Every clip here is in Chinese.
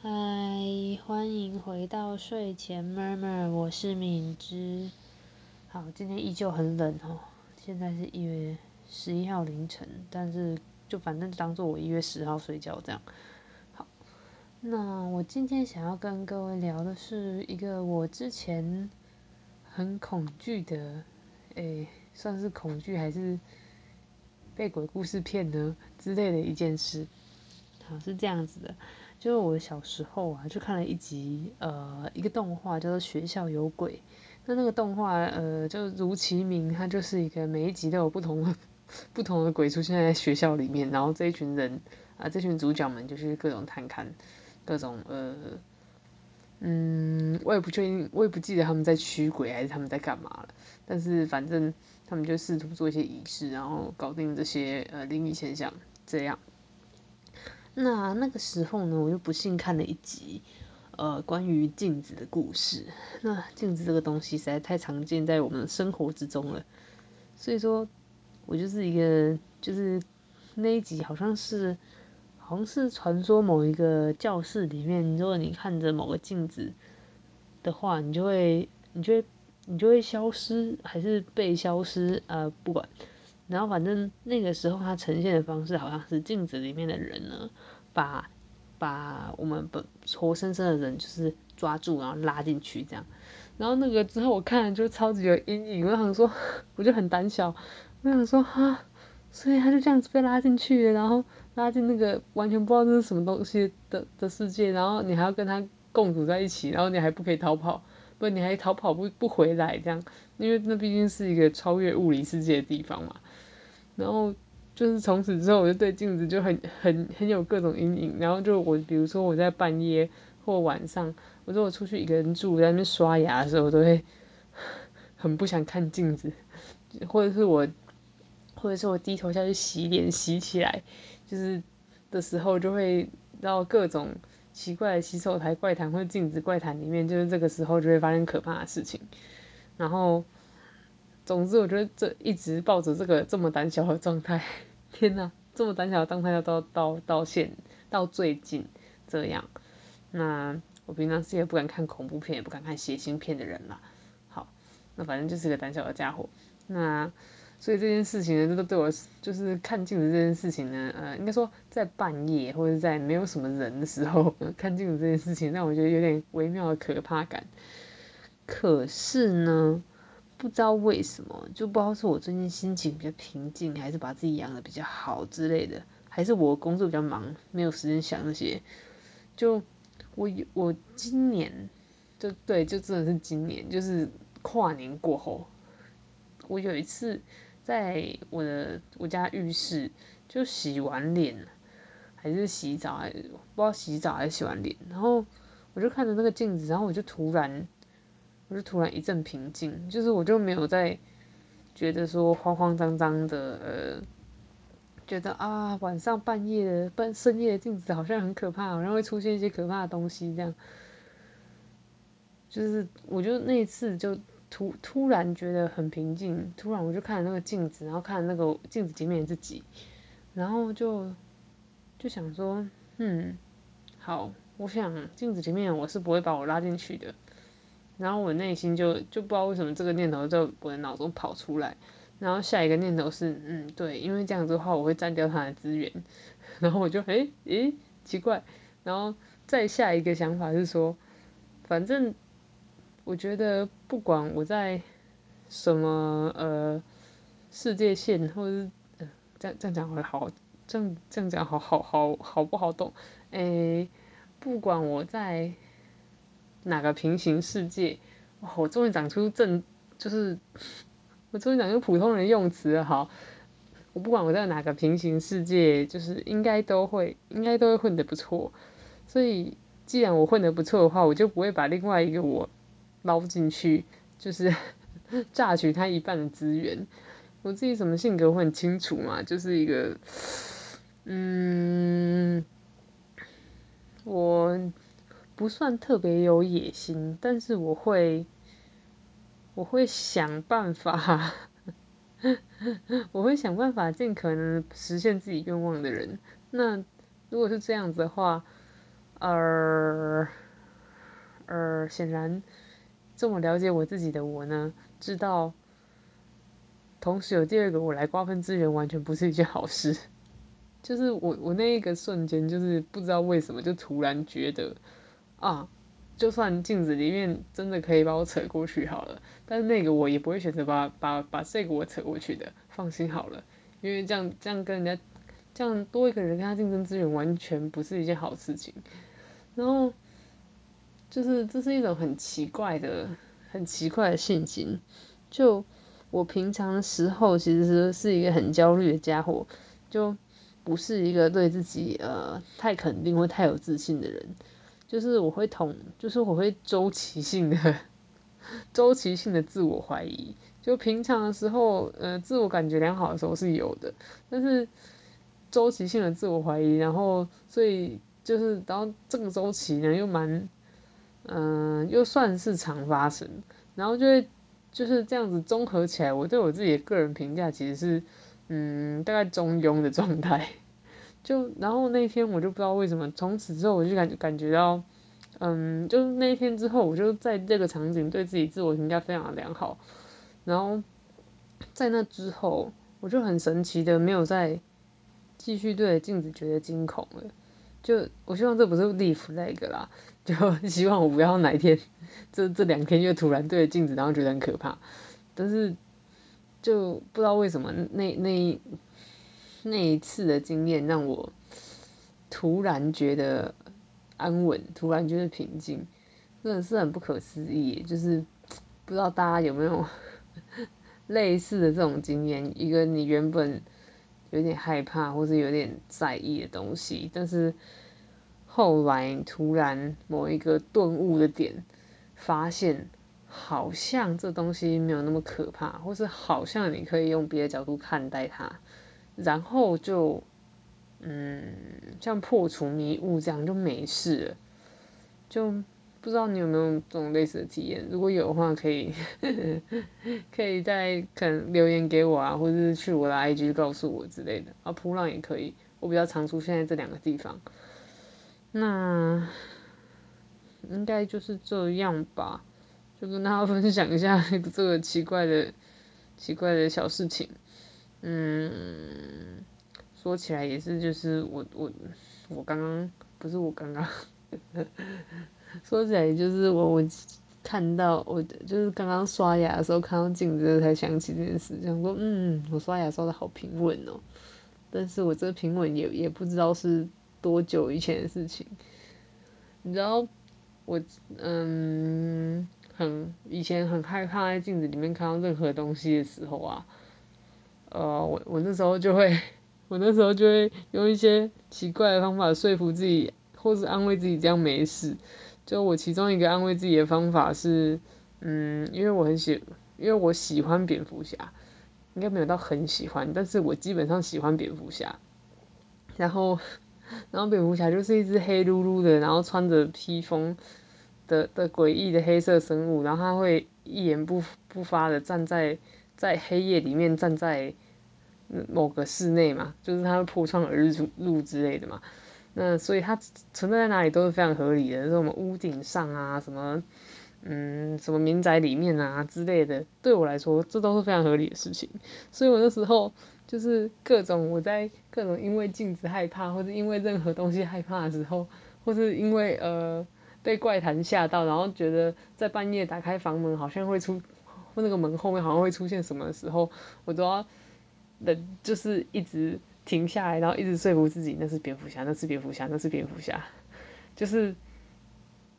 嗨欢迎回到睡前 murmur，我是敏之。好，今天依旧很冷哦，现在是一月十一号凌晨，但是就反正当做我一月十号睡觉这样。好，那我今天想要跟各位聊的是一个我之前很恐惧的，诶，算是恐惧还是被鬼故事骗呢之类的一件事。好，是这样子的。就是我小时候啊，就看了一集呃一个动画叫做《学校有鬼》，那那个动画呃就如其名，它就是一个每一集都有不同不同的鬼出现在学校里面，然后这一群人啊这群主角们就是各种探看各种呃嗯我也不确定我也不记得他们在驱鬼还是他们在干嘛了，但是反正他们就试图做一些仪式，然后搞定这些呃灵异现象这样。那那个时候呢，我就不幸看了一集，呃，关于镜子的故事。那镜子这个东西实在太常见在我们的生活之中了，所以说，我就是一个，就是那一集好像是，好像是传说某一个教室里面，如果你看着某个镜子的话，你就会，你就会，你就会消失，还是被消失，呃，不管。然后反正那个时候它呈现的方式好像是镜子里面的人呢，把把我们本活生生的人就是抓住，然后拉进去这样。然后那个之后我看了就超级有阴影，我想说我就很胆小，我想说哈，所以他就这样子被拉进去，然后拉进那个完全不知道这是什么东西的的世界，然后你还要跟他共处在一起，然后你还不可以逃跑，不你还逃跑不不回来这样，因为那毕竟是一个超越物理世界的地方嘛。然后就是从此之后，我就对镜子就很很很有各种阴影。然后就我比如说我在半夜或晚上，我说我出去一个人住，在那边刷牙的时候，我都会很不想看镜子，或者是我或者是我低头下去洗脸洗起来，就是的时候就会到各种奇怪的洗手台怪谈或者镜子怪谈里面，就是这个时候就会发生可怕的事情。然后。总之，我觉得这一直抱着这个这么胆小的状态，天哪，这么胆小的状态要到到到现到最近这样。那我平常是也不敢看恐怖片，也不敢看血腥片的人啦。好，那反正就是个胆小的家伙。那所以这件事情呢，都对我就是看镜子这件事情呢，呃，应该说在半夜或者在没有什么人的时候 看镜子这件事情，让我觉得有点微妙的可怕感。可是呢。不知道为什么，就不知道是我最近心情比较平静，还是把自己养的比较好之类的，还是我工作比较忙，没有时间想那些。就我我今年，就对，就真的是今年，就是跨年过后，我有一次在我的我家浴室就洗完脸，还是洗澡，还不知道洗澡还是洗完脸，然后我就看着那个镜子，然后我就突然。我就突然一阵平静，就是我就没有再觉得说慌慌张张的，呃，觉得啊晚上半夜半深夜的镜子好像很可怕，好像会出现一些可怕的东西这样。就是我就那一次就突突然觉得很平静，突然我就看那个镜子，然后看那个镜子前面自己，然后就就想说，嗯，好，我想镜子前面我是不会把我拉进去的。然后我内心就就不知道为什么这个念头在我的脑中跑出来，然后下一个念头是，嗯，对，因为这样子的话我会占掉他的资源，然后我就诶诶奇怪，然后再下一个想法是说，反正我觉得不管我在什么呃世界线，或者是这样这样讲会好，这样这样讲好好好好不好懂？诶，不管我在。哪个平行世界？哇！我终于讲出正，就是我终于讲出普通人用词了。好，我不管我在哪个平行世界，就是应该都会，应该都会混得不错。所以，既然我混得不错的话，我就不会把另外一个我捞进去，就是 榨取他一半的资源。我自己什么性格我很清楚嘛，就是一个，嗯，我。不算特别有野心，但是我会，我会想办法，我会想办法尽可能实现自己愿望的人。那如果是这样子的话，呃，而显然这么了解我自己的我呢，知道同时有第二个我来瓜分资源，完全不是一件好事。就是我我那一个瞬间，就是不知道为什么，就突然觉得啊，就算镜子里面真的可以把我扯过去好了，但是那个我也不会选择把把把这个我扯过去的，放心好了，因为这样这样跟人家这样多一个人跟他竞争资源，完全不是一件好事情。然后就是这是一种很奇怪的很奇怪的心情，就我平常时候其实是一个很焦虑的家伙，就。不是一个对自己呃太肯定或太有自信的人，就是我会同，就是我会周期性的 周期性的自我怀疑。就平常的时候，呃，自我感觉良好的时候是有的，但是周期性的自我怀疑，然后所以就是然后这个周期呢又蛮，嗯，又算是常发生，然后就会就是这样子综合起来，我对我自己的个人评价其实是。嗯，大概中庸的状态，就然后那天我就不知道为什么，从此之后我就感感觉到，嗯，就那一天之后，我就在这个场景对自己自我评价非常良好，然后在那之后，我就很神奇的没有再继续对着镜子觉得惊恐了，就我希望这不是立 flag 啦，就 希望我不要哪一天这这两天又突然对着镜子然后觉得很可怕，但是。就不知道为什么那那那一次的经验让我突然觉得安稳，突然觉得平静，真的是很不可思议。就是不知道大家有没有 类似的这种经验？一个你原本有点害怕或者有点在意的东西，但是后来突然某一个顿悟的点，发现。好像这东西没有那么可怕，或是好像你可以用别的角度看待它，然后就，嗯，像破除迷雾这样就没事了。就不知道你有没有这种类似的体验？如果有的话，可以 可以在可能留言给我啊，或者是去我的 IG 告诉我之类的。啊，扑浪也可以，我比较常出现在这两个地方。那应该就是这样吧。就跟大家分享一下 这个奇怪的、奇怪的小事情。嗯，说起来也是，就是我我我刚刚不是我刚刚，说起来就是我我看到我就是刚刚刷牙的时候看到镜子才想起这件事，想说嗯，我刷牙刷的好平稳哦。但是我这平稳也也不知道是多久以前的事情。你知道我嗯。很以前很害怕在镜子里面看到任何东西的时候啊，呃，我我那时候就会，我那时候就会用一些奇怪的方法说服自己，或是安慰自己这样没事。就我其中一个安慰自己的方法是，嗯，因为我很喜，因为我喜欢蝙蝠侠，应该没有到很喜欢，但是我基本上喜欢蝙蝠侠。然后，然后蝙蝠侠就是一只黑噜噜的，然后穿着披风。的的诡异的黑色生物，然后它会一言不不发的站在在黑夜里面站在某个室内嘛，就是它破窗而入之类的嘛。那所以它存在在哪里都是非常合理的，什么屋顶上啊，什么嗯什么民宅里面啊之类的，对我来说这都是非常合理的事情。所以我那时候就是各种我在各种因为镜子害怕，或者因为任何东西害怕的时候，或是因为呃。被怪谈吓到，然后觉得在半夜打开房门好像会出，那个门后面好像会出现什么的时候，我都要忍，就是一直停下来，然后一直说服自己那是蝙蝠侠，那是蝙蝠侠，那是蝙蝠侠，就是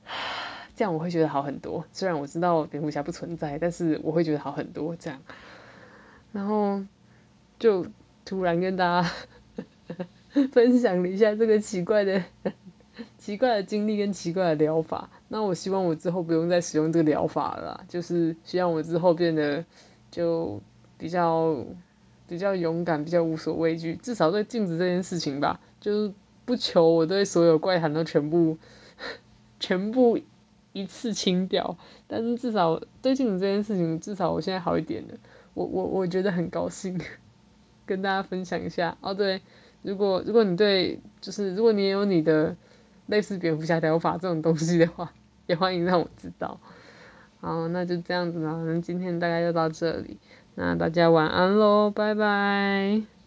这样我会觉得好很多。虽然我知道蝙蝠侠不存在，但是我会觉得好很多这样。然后就突然跟大家 分享了一下这个奇怪的。奇怪的经历跟奇怪的疗法，那我希望我之后不用再使用这个疗法了，就是希望我之后变得就比较比较勇敢，比较无所畏惧，至少对镜子这件事情吧，就是不求我对所有怪谈都全部 全部一次清掉，但是至少对镜子这件事情，至少我现在好一点了，我我我觉得很高兴，跟大家分享一下哦，对，如果如果你对就是如果你也有你的。类似蝙蝠侠疗法这种东西的话，也欢迎让我知道。好，那就这样子啦，那今天大概就到这里，那大家晚安喽，拜拜。